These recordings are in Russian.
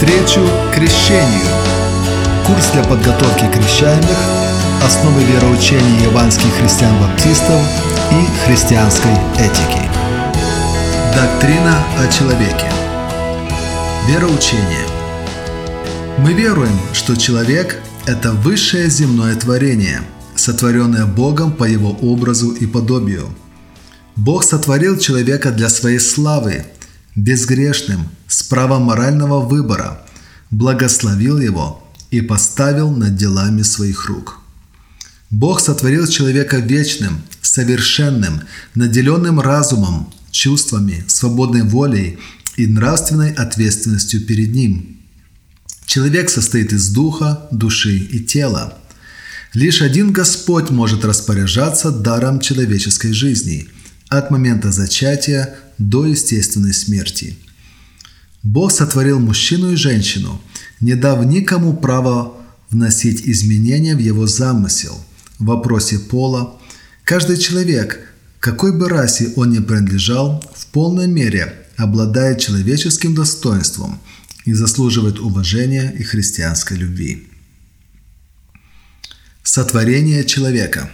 Навстречу крещению. Курс для подготовки крещаемых, основы вероучения яванских христиан-баптистов и христианской этики. Доктрина о человеке. Вероучение. Мы веруем, что человек – это высшее земное творение, сотворенное Богом по его образу и подобию. Бог сотворил человека для своей славы – безгрешным, с правом морального выбора, благословил его и поставил над делами своих рук. Бог сотворил человека вечным, совершенным, наделенным разумом, чувствами, свободной волей и нравственной ответственностью перед Ним. Человек состоит из духа, души и тела. Лишь один Господь может распоряжаться даром человеческой жизни – от момента зачатия до естественной смерти. Бог сотворил мужчину и женщину, не дав никому права вносить изменения в его замысел в вопросе пола. Каждый человек, какой бы расе он ни принадлежал, в полной мере обладает человеческим достоинством и заслуживает уважения и христианской любви. Сотворение человека.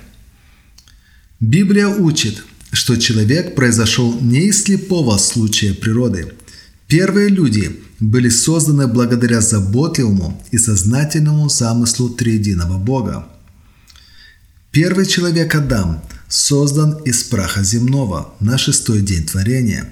Библия учит – что человек произошел не из слепого случая природы. Первые люди были созданы благодаря заботливому и сознательному замыслу триединого Бога. Первый человек Адам создан из праха земного на шестой день творения.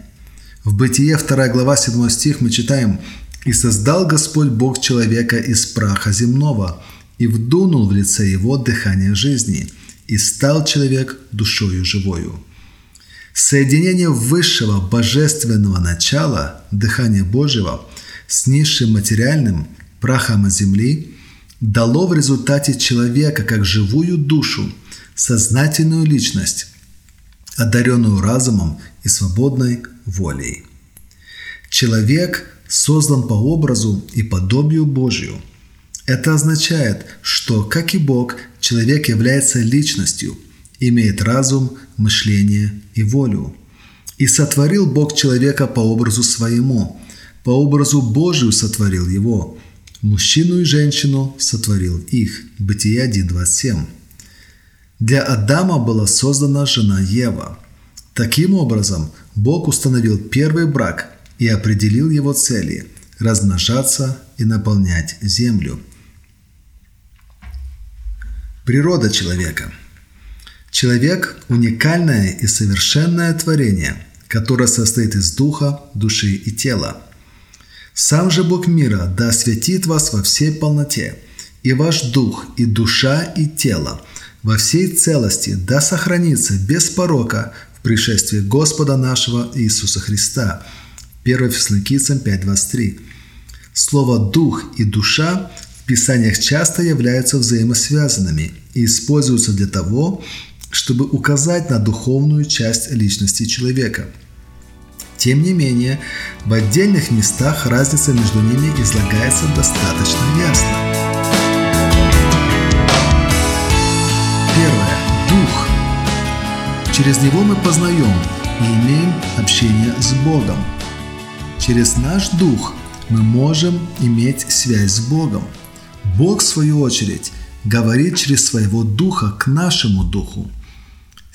В Бытие 2 глава 7 стих мы читаем «И создал Господь Бог человека из праха земного, и вдунул в лице его дыхание жизни, и стал человек душою живою». Соединение высшего божественного начала, дыхания Божьего, с низшим материальным, прахом земли, дало в результате человека как живую душу, сознательную личность, одаренную разумом и свободной волей. Человек создан по образу и подобию Божию. Это означает, что, как и Бог, человек является личностью – имеет разум, мышление и волю. И сотворил Бог человека по образу своему, по образу Божию сотворил его. Мужчину и женщину сотворил их. Бытие 1.27. Для Адама была создана жена Ева. Таким образом, Бог установил первый брак и определил его цели – размножаться и наполнять землю. Природа человека – Человек – уникальное и совершенное творение, которое состоит из духа, души и тела. Сам же Бог мира да осветит вас во всей полноте, и ваш дух, и душа, и тело во всей целости да сохранится без порока в пришествии Господа нашего Иисуса Христа. 1 Фессалоникийцам 5.23. Слово «дух» и «душа» в Писаниях часто являются взаимосвязанными и используются для того, чтобы указать на духовную часть личности человека. Тем не менее, в отдельных местах разница между ними излагается достаточно ясно. Первое. Дух. Через него мы познаем и имеем общение с Богом. Через наш дух мы можем иметь связь с Богом. Бог, в свою очередь, говорит через своего духа к нашему духу –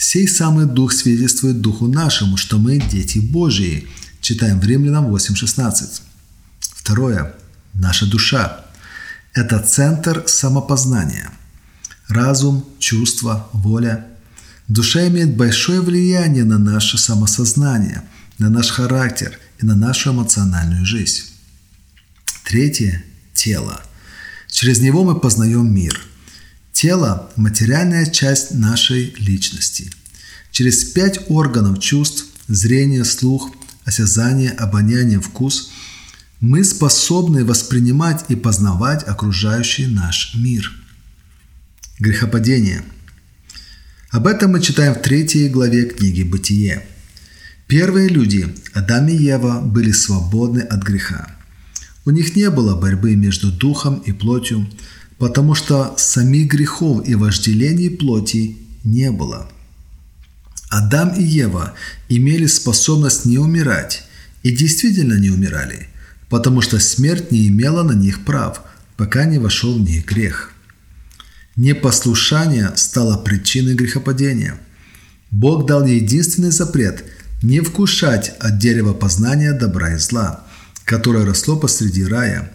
Сей самый Дух свидетельствует Духу нашему, что мы дети Божии. Читаем в Римлянам 8.16. Второе. Наша душа. Это центр самопознания. Разум, чувство, воля. Душа имеет большое влияние на наше самосознание, на наш характер и на нашу эмоциональную жизнь. Третье – тело. Через него мы познаем мир – Тело – материальная часть нашей личности. Через пять органов чувств – зрение, слух, осязание, обоняние, вкус – мы способны воспринимать и познавать окружающий наш мир. Грехопадение. Об этом мы читаем в третьей главе книги «Бытие». Первые люди, Адам и Ева, были свободны от греха. У них не было борьбы между духом и плотью, потому что самих грехов и вожделений плоти не было. Адам и Ева имели способность не умирать и действительно не умирали, потому что смерть не имела на них прав, пока не вошел в них грех. Непослушание стало причиной грехопадения. Бог дал единственный запрет – не вкушать от дерева познания добра и зла, которое росло посреди рая.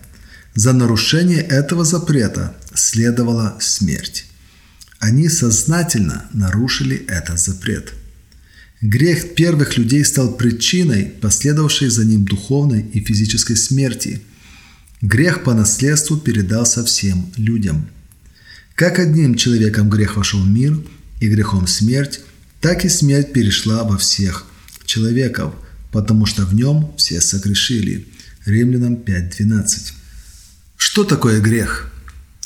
За нарушение этого запрета следовала смерть. Они сознательно нарушили этот запрет. Грех первых людей стал причиной, последовавшей за ним духовной и физической смерти. Грех по наследству передался всем людям. Как одним человеком грех вошел в мир и грехом смерть, так и смерть перешла во всех человеков, потому что в нем все согрешили. Римлянам 5.12. Что такое грех?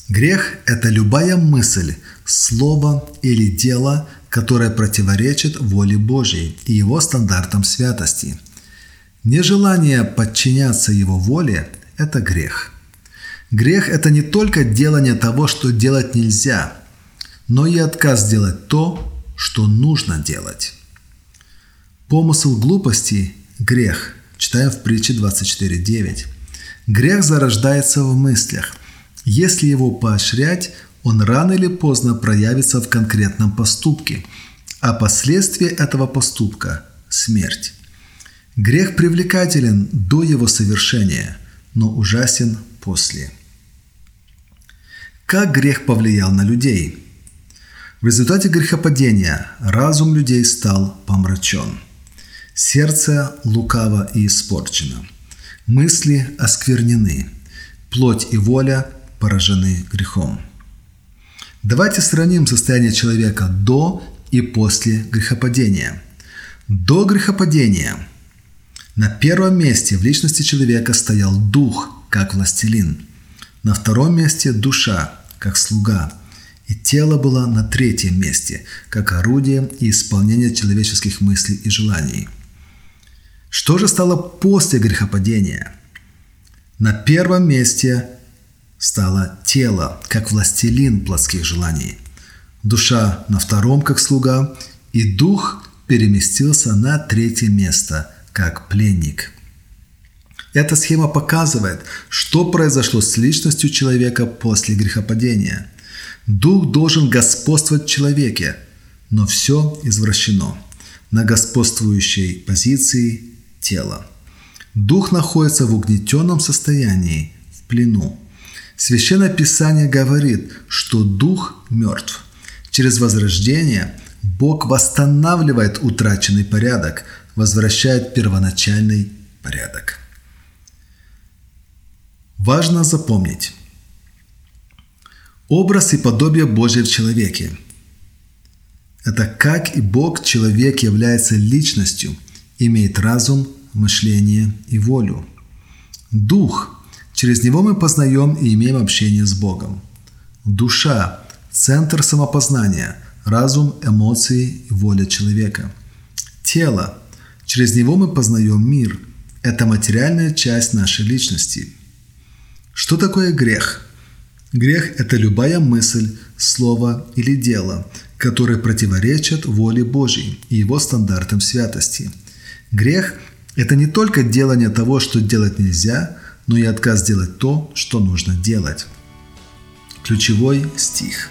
Грех – это любая мысль, слово или дело, которое противоречит воле Божьей и его стандартам святости. Нежелание подчиняться его воле – это грех. Грех – это не только делание того, что делать нельзя, но и отказ делать то, что нужно делать. Помысл глупости – грех. Читаем в притче 24.9. Грех зарождается в мыслях. Если его поощрять, он рано или поздно проявится в конкретном поступке, а последствия этого поступка – смерть. Грех привлекателен до его совершения, но ужасен после. Как грех повлиял на людей? В результате грехопадения разум людей стал помрачен – Сердце лукаво и испорчено. Мысли осквернены. Плоть и воля поражены грехом. Давайте сравним состояние человека до и после грехопадения. До грехопадения на первом месте в личности человека стоял дух, как властелин. На втором месте душа, как слуга. И тело было на третьем месте, как орудие и исполнение человеческих мыслей и желаний – что же стало после грехопадения? На первом месте стало тело, как властелин плотских желаний. Душа на втором, как слуга, и дух переместился на третье место, как пленник. Эта схема показывает, что произошло с личностью человека после грехопадения. Дух должен господствовать в человеке, но все извращено. На господствующей позиции тела. Дух находится в угнетенном состоянии, в плену. Священное Писание говорит, что дух мертв. Через возрождение Бог восстанавливает утраченный порядок, возвращает первоначальный порядок. Важно запомнить. Образ и подобие Божье в человеке. Это как и Бог, человек является личностью – имеет разум, мышление и волю. Дух. Через него мы познаем и имеем общение с Богом. Душа – центр самопознания, разум, эмоции и воля человека. Тело. Через него мы познаем мир. Это материальная часть нашей личности. Что такое грех? Грех – это любая мысль, слово или дело, которые противоречат воле Божьей и его стандартам святости – Грех – это не только делание того, что делать нельзя, но и отказ делать то, что нужно делать. Ключевой стих.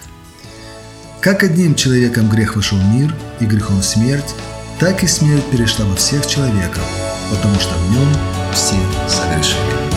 Как одним человеком грех вошел в мир и грехом смерть, так и смерть перешла во всех человеков, потому что в нем все согрешили.